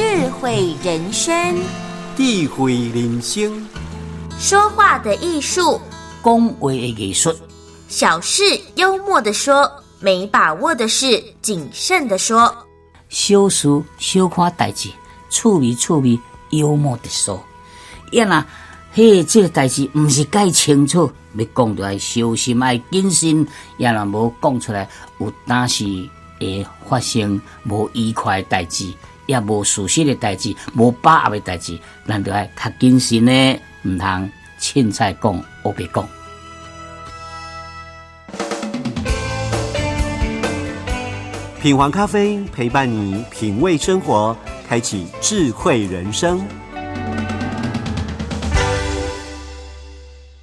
智慧人生，智慧人生，说话的艺术，讲话的艺术，小事幽默的说，没把握的事谨慎的说，小事小看代志，趣味趣味幽默的说。要那，嘿，这个代志毋是介清楚，要讲出来小心，爱谨慎。要那无讲出来，有当时会发生无愉快的代志，也无事实的代志，无把握的代志，咱就爱较谨慎呢，唔通凊彩讲，我别讲。品黄咖啡陪伴你品味生活，开启智慧人生。